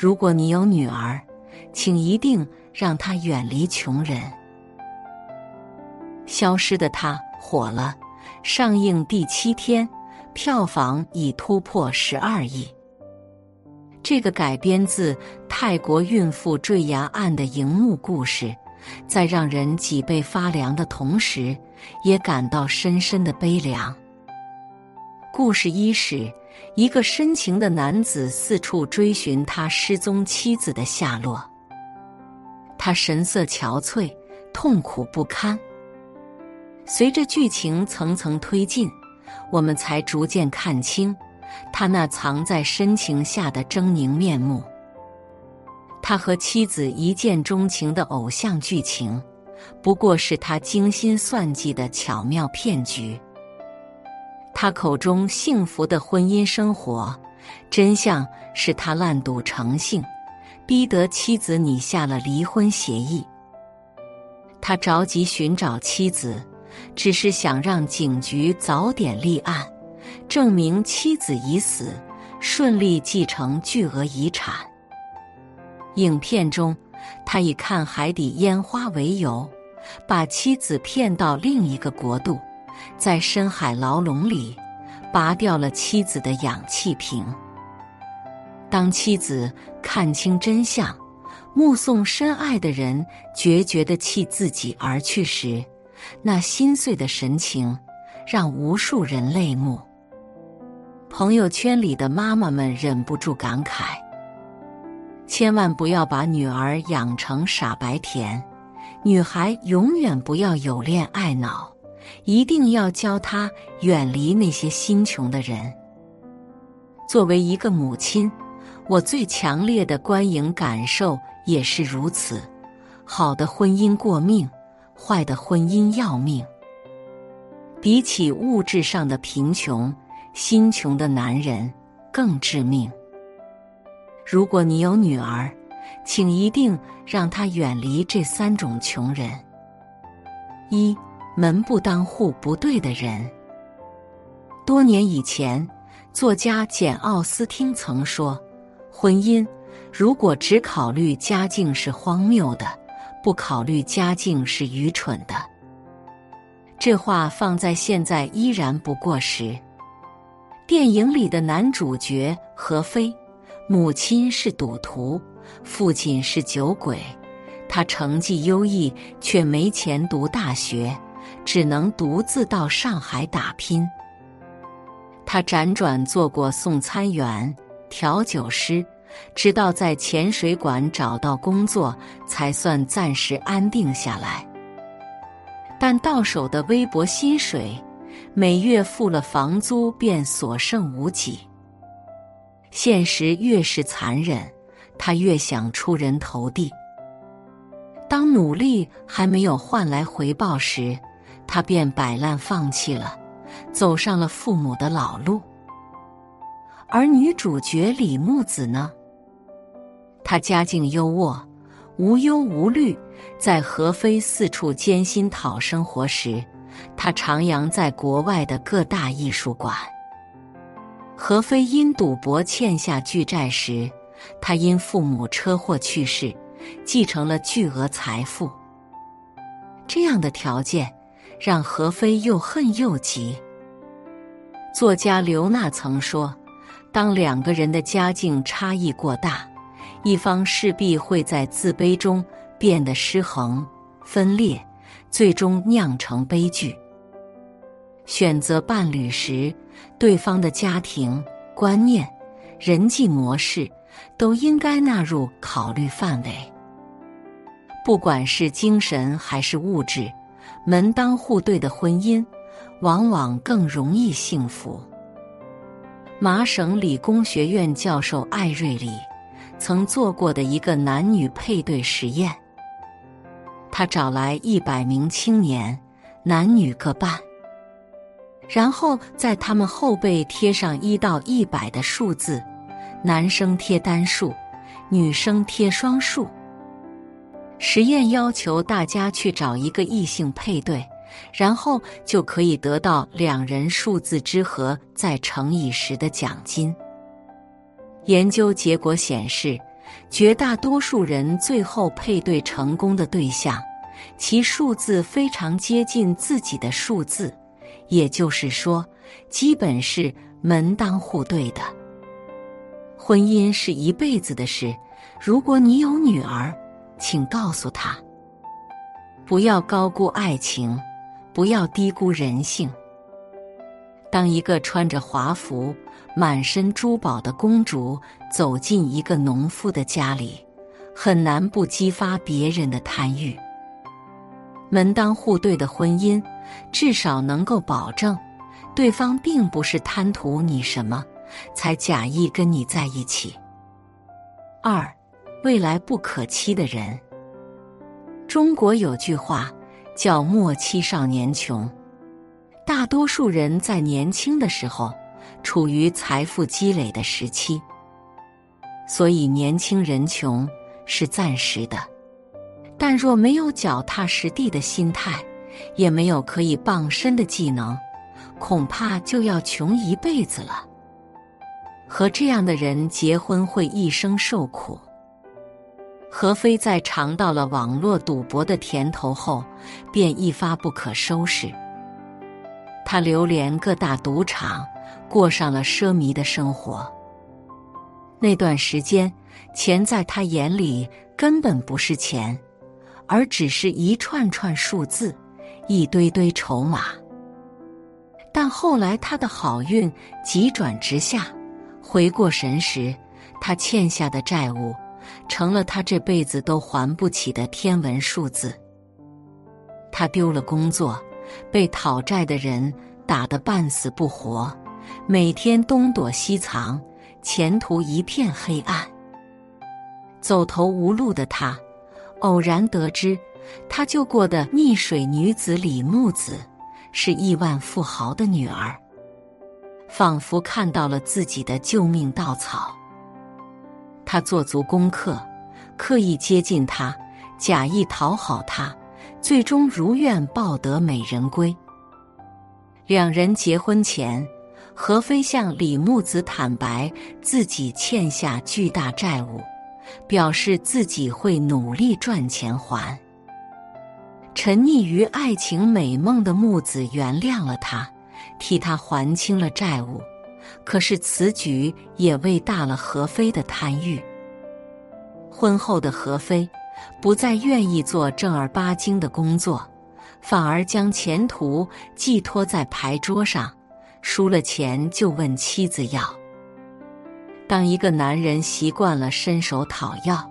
如果你有女儿，请一定让她远离穷人。消失的她火了，上映第七天，票房已突破十二亿。这个改编自泰国孕妇坠崖案的荧幕故事，在让人脊背发凉的同时，也感到深深的悲凉。故事伊始。一个深情的男子四处追寻他失踪妻子的下落，他神色憔悴，痛苦不堪。随着剧情层层推进，我们才逐渐看清他那藏在深情下的狰狞面目。他和妻子一见钟情的偶像剧情，不过是他精心算计的巧妙骗局。他口中幸福的婚姻生活，真相是他烂赌成性，逼得妻子拟下了离婚协议。他着急寻找妻子，只是想让警局早点立案，证明妻子已死，顺利继承巨额遗产。影片中，他以看海底烟花为由，把妻子骗到另一个国度。在深海牢笼里，拔掉了妻子的氧气瓶。当妻子看清真相，目送深爱的人决绝的弃自己而去时，那心碎的神情让无数人泪目。朋友圈里的妈妈们忍不住感慨：千万不要把女儿养成傻白甜，女孩永远不要有恋爱脑。一定要教他远离那些心穷的人。作为一个母亲，我最强烈的观影感受也是如此：好的婚姻过命，坏的婚姻要命。比起物质上的贫穷，心穷的男人更致命。如果你有女儿，请一定让她远离这三种穷人：一。门不当户不对的人。多年以前，作家简·奥斯汀曾说：“婚姻如果只考虑家境是荒谬的，不考虑家境是愚蠢的。”这话放在现在依然不过时。电影里的男主角何非，母亲是赌徒，父亲是酒鬼，他成绩优异却没钱读大学。只能独自到上海打拼。他辗转做过送餐员、调酒师，直到在潜水馆找到工作，才算暂时安定下来。但到手的微薄薪水，每月付了房租便所剩无几。现实越是残忍，他越想出人头地。当努力还没有换来回报时，他便摆烂放弃了，走上了父母的老路。而女主角李木子呢？她家境优渥，无忧无虑。在何非四处艰辛讨生活时，她徜徉在国外的各大艺术馆。何非因赌博欠下巨债时，他因父母车祸去世，继承了巨额财富。这样的条件。让何飞又恨又急。作家刘娜曾说：“当两个人的家境差异过大，一方势必会在自卑中变得失衡、分裂，最终酿成悲剧。选择伴侣时，对方的家庭观念、人际模式、都应该纳入考虑范围。不管是精神还是物质，门当户对的婚姻，往往更容易幸福。麻省理工学院教授艾瑞里曾做过的一个男女配对实验，他找来一百名青年，男女各半，然后在他们后背贴上一到一百的数字，男生贴单数，女生贴双数。实验要求大家去找一个异性配对，然后就可以得到两人数字之和再乘以十的奖金。研究结果显示，绝大多数人最后配对成功的对象，其数字非常接近自己的数字，也就是说，基本是门当户对的。婚姻是一辈子的事，如果你有女儿。请告诉他，不要高估爱情，不要低估人性。当一个穿着华服、满身珠宝的公主走进一个农夫的家里，很难不激发别人的贪欲。门当户对的婚姻，至少能够保证，对方并不是贪图你什么，才假意跟你在一起。二。未来不可期的人。中国有句话叫“莫欺少年穷”，大多数人在年轻的时候处于财富积累的时期，所以年轻人穷是暂时的。但若没有脚踏实地的心态，也没有可以傍身的技能，恐怕就要穷一辈子了。和这样的人结婚，会一生受苦。何飞在尝到了网络赌博的甜头后，便一发不可收拾。他流连各大赌场，过上了奢靡的生活。那段时间，钱在他眼里根本不是钱，而只是一串串数字，一堆堆筹码。但后来他的好运急转直下，回过神时，他欠下的债务。成了他这辈子都还不起的天文数字。他丢了工作，被讨债的人打得半死不活，每天东躲西藏，前途一片黑暗。走投无路的他，偶然得知，他救过的溺水女子李木子是亿万富豪的女儿，仿佛看到了自己的救命稻草。他做足功课，刻意接近她，假意讨好她，最终如愿抱得美人归。两人结婚前，何飞向李木子坦白自己欠下巨大债务，表示自己会努力赚钱还。沉溺于爱情美梦的木子原谅了他，替他还清了债务。可是此举也喂大了何飞的贪欲。婚后的何飞不再愿意做正儿八经的工作，反而将前途寄托在牌桌上，输了钱就问妻子要。当一个男人习惯了伸手讨要，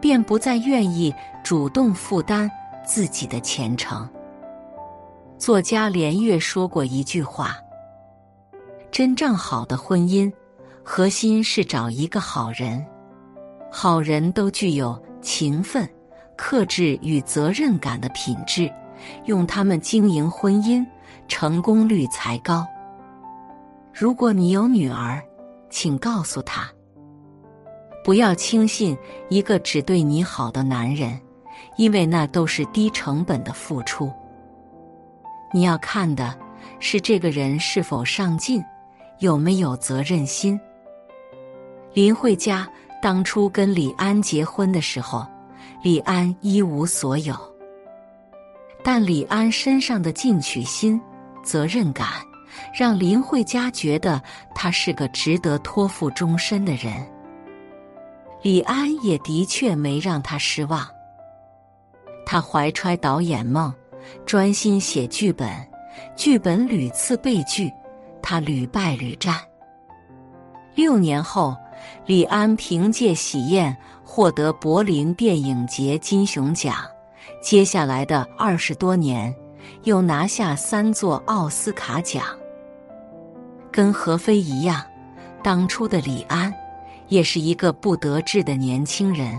便不再愿意主动负担自己的前程。作家连岳说过一句话。真正好的婚姻，核心是找一个好人。好人都具有勤奋、克制与责任感的品质，用他们经营婚姻，成功率才高。如果你有女儿，请告诉她，不要轻信一个只对你好的男人，因为那都是低成本的付出。你要看的是这个人是否上进。有没有责任心？林慧嘉当初跟李安结婚的时候，李安一无所有，但李安身上的进取心、责任感，让林慧嘉觉得他是个值得托付终身的人。李安也的确没让他失望，他怀揣导演梦，专心写剧本，剧本屡次被拒。他屡败屡战。六年后，李安凭借《喜宴》获得柏林电影节金熊奖，接下来的二十多年又拿下三座奥斯卡奖。跟何非一样，当初的李安也是一个不得志的年轻人，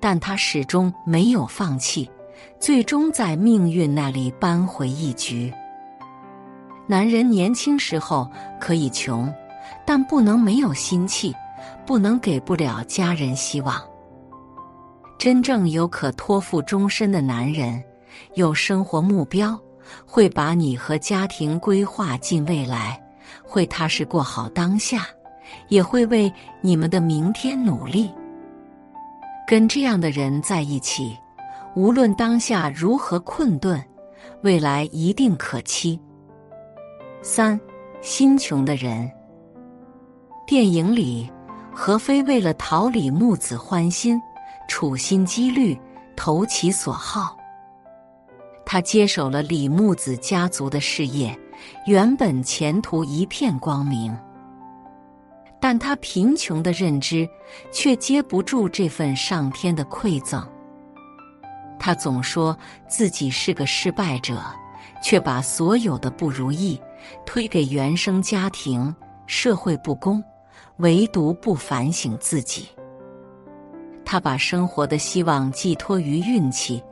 但他始终没有放弃，最终在命运那里扳回一局。男人年轻时候可以穷，但不能没有心气，不能给不了家人希望。真正有可托付终身的男人，有生活目标，会把你和家庭规划进未来，会踏实过好当下，也会为你们的明天努力。跟这样的人在一起，无论当下如何困顿，未来一定可期。三，心穷的人。电影里，何非为了讨李木子欢心，处心积虑，投其所好。他接手了李木子家族的事业，原本前途一片光明。但他贫穷的认知，却接不住这份上天的馈赠。他总说自己是个失败者。却把所有的不如意推给原生家庭、社会不公，唯独不反省自己。他把生活的希望寄托于运气，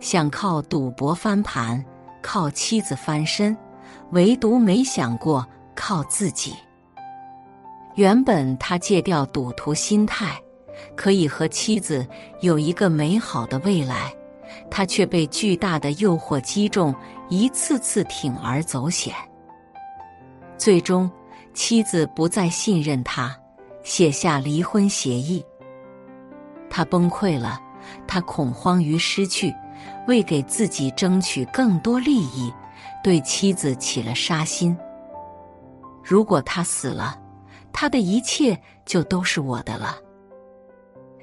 想靠赌博翻盘，靠妻子翻身，唯独没想过靠自己。原本他戒掉赌徒心态，可以和妻子有一个美好的未来。他却被巨大的诱惑击中，一次次铤而走险。最终，妻子不再信任他，写下离婚协议。他崩溃了，他恐慌于失去，为给自己争取更多利益，对妻子起了杀心。如果他死了，他的一切就都是我的了。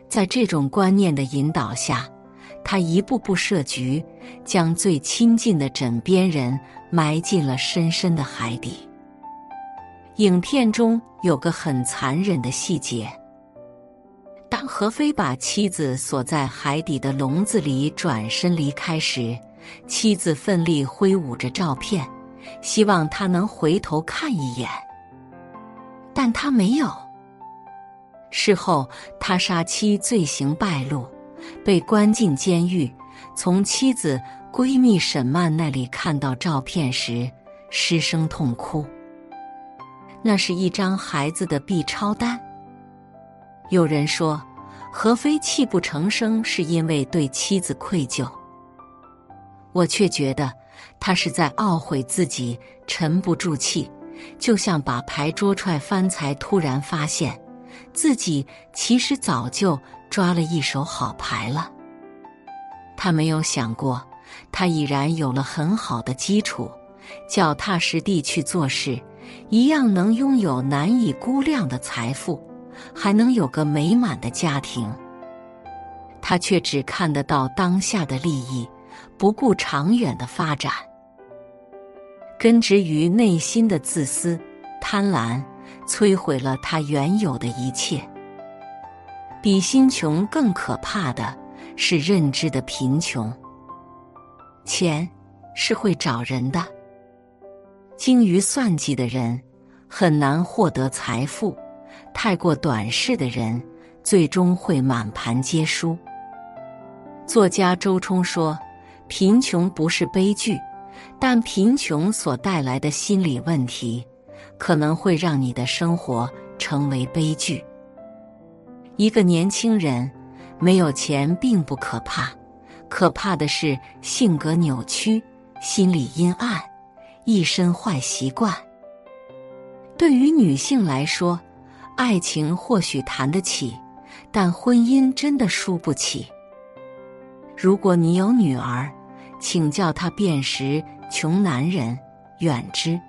在这种观念的引导下。他一步步设局，将最亲近的枕边人埋进了深深的海底。影片中有个很残忍的细节：当何飞把妻子锁在海底的笼子里，转身离开时，妻子奋力挥舞着照片，希望他能回头看一眼，但他没有。事后，他杀妻罪行败露。被关进监狱，从妻子闺蜜沈曼那里看到照片时，失声痛哭。那是一张孩子的 B 超单。有人说，何非泣不成声是因为对妻子愧疚，我却觉得他是在懊悔自己沉不住气，就像把牌桌踹翻，才突然发现自己其实早就。抓了一手好牌了。他没有想过，他已然有了很好的基础，脚踏实地去做事，一样能拥有难以估量的财富，还能有个美满的家庭。他却只看得到当下的利益，不顾长远的发展，根植于内心的自私、贪婪，摧毁了他原有的一切。比心穷更可怕的是认知的贫穷。钱是会找人的，精于算计的人很难获得财富，太过短视的人最终会满盘皆输。作家周冲说：“贫穷不是悲剧，但贫穷所带来的心理问题，可能会让你的生活成为悲剧。”一个年轻人没有钱并不可怕，可怕的是性格扭曲、心理阴暗、一身坏习惯。对于女性来说，爱情或许谈得起，但婚姻真的输不起。如果你有女儿，请叫她辨识穷男人，远之。